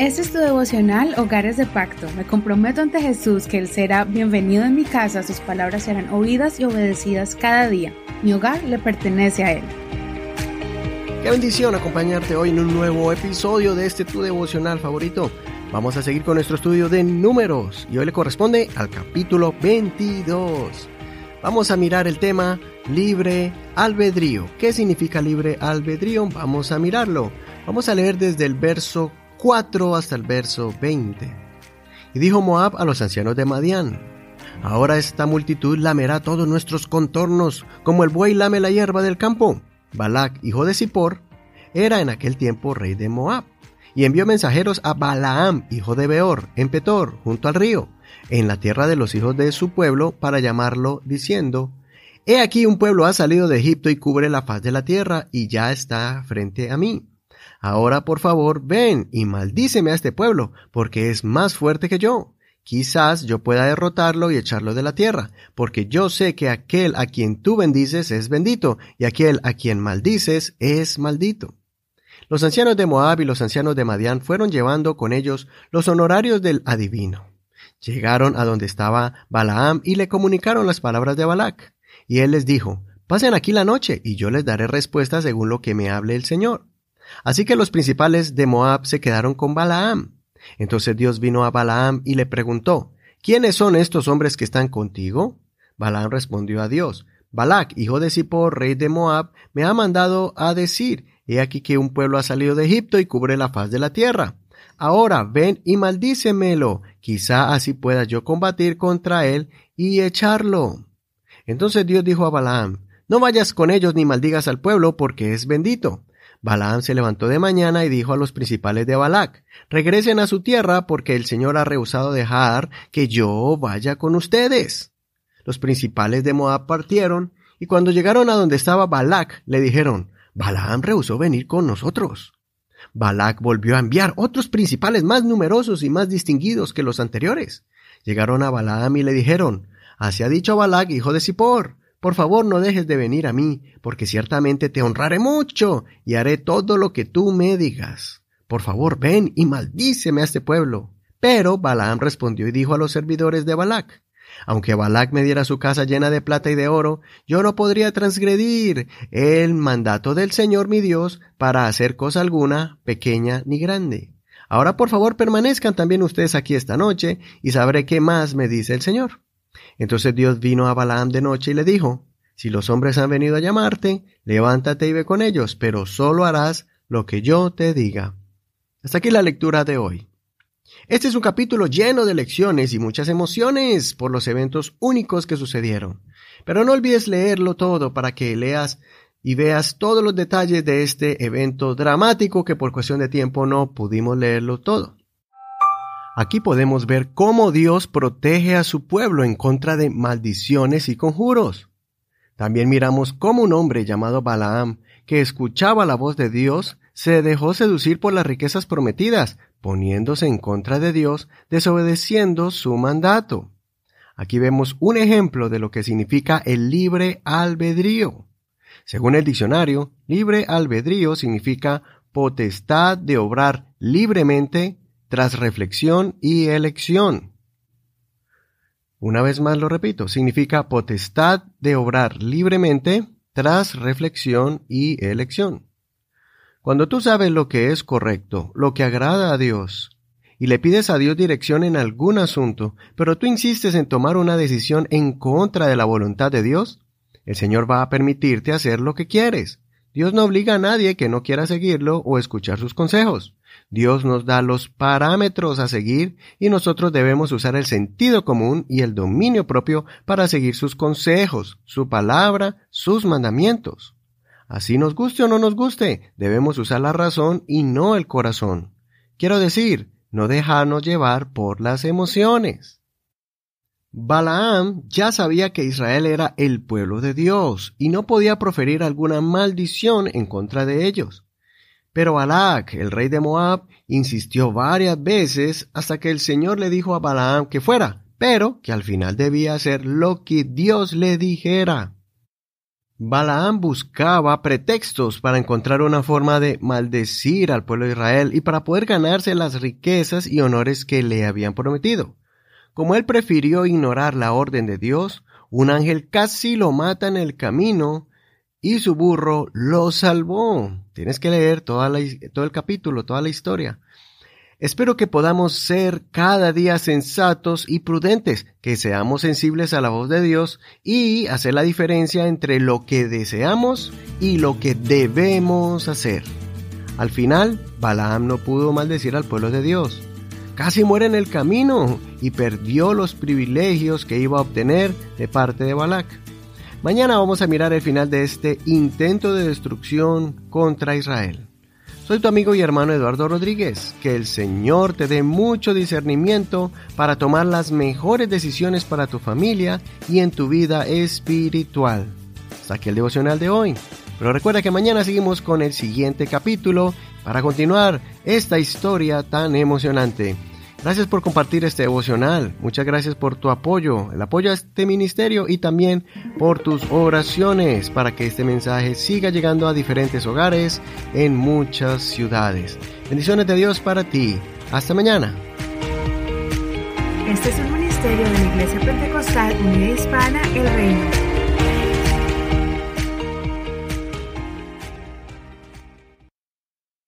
Este es tu devocional Hogares de Pacto. Me comprometo ante Jesús que Él será bienvenido en mi casa, sus palabras serán oídas y obedecidas cada día. Mi hogar le pertenece a Él. Qué bendición acompañarte hoy en un nuevo episodio de este tu devocional favorito. Vamos a seguir con nuestro estudio de números y hoy le corresponde al capítulo 22. Vamos a mirar el tema libre albedrío. ¿Qué significa libre albedrío? Vamos a mirarlo. Vamos a leer desde el verso 4 hasta el verso 20. Y dijo Moab a los ancianos de Madián, Ahora esta multitud lamerá todos nuestros contornos, como el buey lame la hierba del campo. Balac, hijo de Zippor, era en aquel tiempo rey de Moab, y envió mensajeros a Balaam, hijo de Beor, en Petor, junto al río, en la tierra de los hijos de su pueblo, para llamarlo, diciendo, He aquí un pueblo ha salido de Egipto y cubre la faz de la tierra, y ya está frente a mí. Ahora por favor ven y maldíceme a este pueblo, porque es más fuerte que yo. Quizás yo pueda derrotarlo y echarlo de la tierra, porque yo sé que aquel a quien tú bendices es bendito, y aquel a quien maldices es maldito. Los ancianos de Moab y los ancianos de Madián fueron llevando con ellos los honorarios del adivino. Llegaron a donde estaba Balaam y le comunicaron las palabras de Balac. Y él les dijo, Pasen aquí la noche, y yo les daré respuesta según lo que me hable el Señor. Así que los principales de Moab se quedaron con Balaam. Entonces Dios vino a Balaam y le preguntó, ¿quiénes son estos hombres que están contigo? Balaam respondió a Dios, Balac, hijo de Zippor, rey de Moab, me ha mandado a decir, he aquí que un pueblo ha salido de Egipto y cubre la faz de la tierra. Ahora ven y maldícemelo, quizá así pueda yo combatir contra él y echarlo. Entonces Dios dijo a Balaam, no vayas con ellos ni maldigas al pueblo porque es bendito. Balaam se levantó de mañana y dijo a los principales de Balac, regresen a su tierra porque el Señor ha rehusado dejar que yo vaya con ustedes. Los principales de Moab partieron y cuando llegaron a donde estaba Balac le dijeron, Balaam rehusó venir con nosotros. Balac volvió a enviar otros principales más numerosos y más distinguidos que los anteriores. Llegaron a Balaam y le dijeron, Así ha dicho Balac, hijo de Zippor, por favor no dejes de venir a mí, porque ciertamente te honraré mucho y haré todo lo que tú me digas. Por favor ven y maldíceme a este pueblo. Pero Balaam respondió y dijo a los servidores de Balac, aunque Balac me diera su casa llena de plata y de oro, yo no podría transgredir el mandato del Señor mi Dios para hacer cosa alguna, pequeña ni grande. Ahora por favor permanezcan también ustedes aquí esta noche y sabré qué más me dice el Señor. Entonces Dios vino a Balaam de noche y le dijo, Si los hombres han venido a llamarte, levántate y ve con ellos, pero solo harás lo que yo te diga. Hasta aquí la lectura de hoy. Este es un capítulo lleno de lecciones y muchas emociones por los eventos únicos que sucedieron. Pero no olvides leerlo todo para que leas y veas todos los detalles de este evento dramático que por cuestión de tiempo no pudimos leerlo todo. Aquí podemos ver cómo Dios protege a su pueblo en contra de maldiciones y conjuros. También miramos cómo un hombre llamado Balaam, que escuchaba la voz de Dios, se dejó seducir por las riquezas prometidas, poniéndose en contra de Dios, desobedeciendo su mandato. Aquí vemos un ejemplo de lo que significa el libre albedrío. Según el diccionario, libre albedrío significa potestad de obrar libremente tras reflexión y elección. Una vez más lo repito, significa potestad de obrar libremente tras reflexión y elección. Cuando tú sabes lo que es correcto, lo que agrada a Dios, y le pides a Dios dirección en algún asunto, pero tú insistes en tomar una decisión en contra de la voluntad de Dios, el Señor va a permitirte hacer lo que quieres. Dios no obliga a nadie que no quiera seguirlo o escuchar sus consejos. Dios nos da los parámetros a seguir y nosotros debemos usar el sentido común y el dominio propio para seguir sus consejos, su palabra, sus mandamientos. Así nos guste o no nos guste, debemos usar la razón y no el corazón. Quiero decir, no dejarnos llevar por las emociones. Balaam ya sabía que Israel era el pueblo de Dios y no podía proferir alguna maldición en contra de ellos. Pero Balak, el rey de Moab, insistió varias veces hasta que el Señor le dijo a Balaam que fuera, pero que al final debía hacer lo que Dios le dijera. Balaam buscaba pretextos para encontrar una forma de maldecir al pueblo de Israel y para poder ganarse las riquezas y honores que le habían prometido. Como él prefirió ignorar la orden de Dios, un ángel casi lo mata en el camino y su burro lo salvó. Tienes que leer todo el capítulo, toda la historia. Espero que podamos ser cada día sensatos y prudentes, que seamos sensibles a la voz de Dios y hacer la diferencia entre lo que deseamos y lo que debemos hacer. Al final, Balaam no pudo maldecir al pueblo de Dios. Casi muere en el camino y perdió los privilegios que iba a obtener de parte de Balac. Mañana vamos a mirar el final de este intento de destrucción contra Israel. Soy tu amigo y hermano Eduardo Rodríguez. Que el Señor te dé mucho discernimiento para tomar las mejores decisiones para tu familia y en tu vida espiritual. Hasta aquí el devocional de hoy. Pero recuerda que mañana seguimos con el siguiente capítulo para continuar esta historia tan emocionante. Gracias por compartir este devocional. Muchas gracias por tu apoyo, el apoyo a este ministerio y también por tus oraciones para que este mensaje siga llegando a diferentes hogares en muchas ciudades. Bendiciones de Dios para ti. Hasta mañana. Este es un ministerio de la Iglesia Pentecostal Unida Hispana El Reino.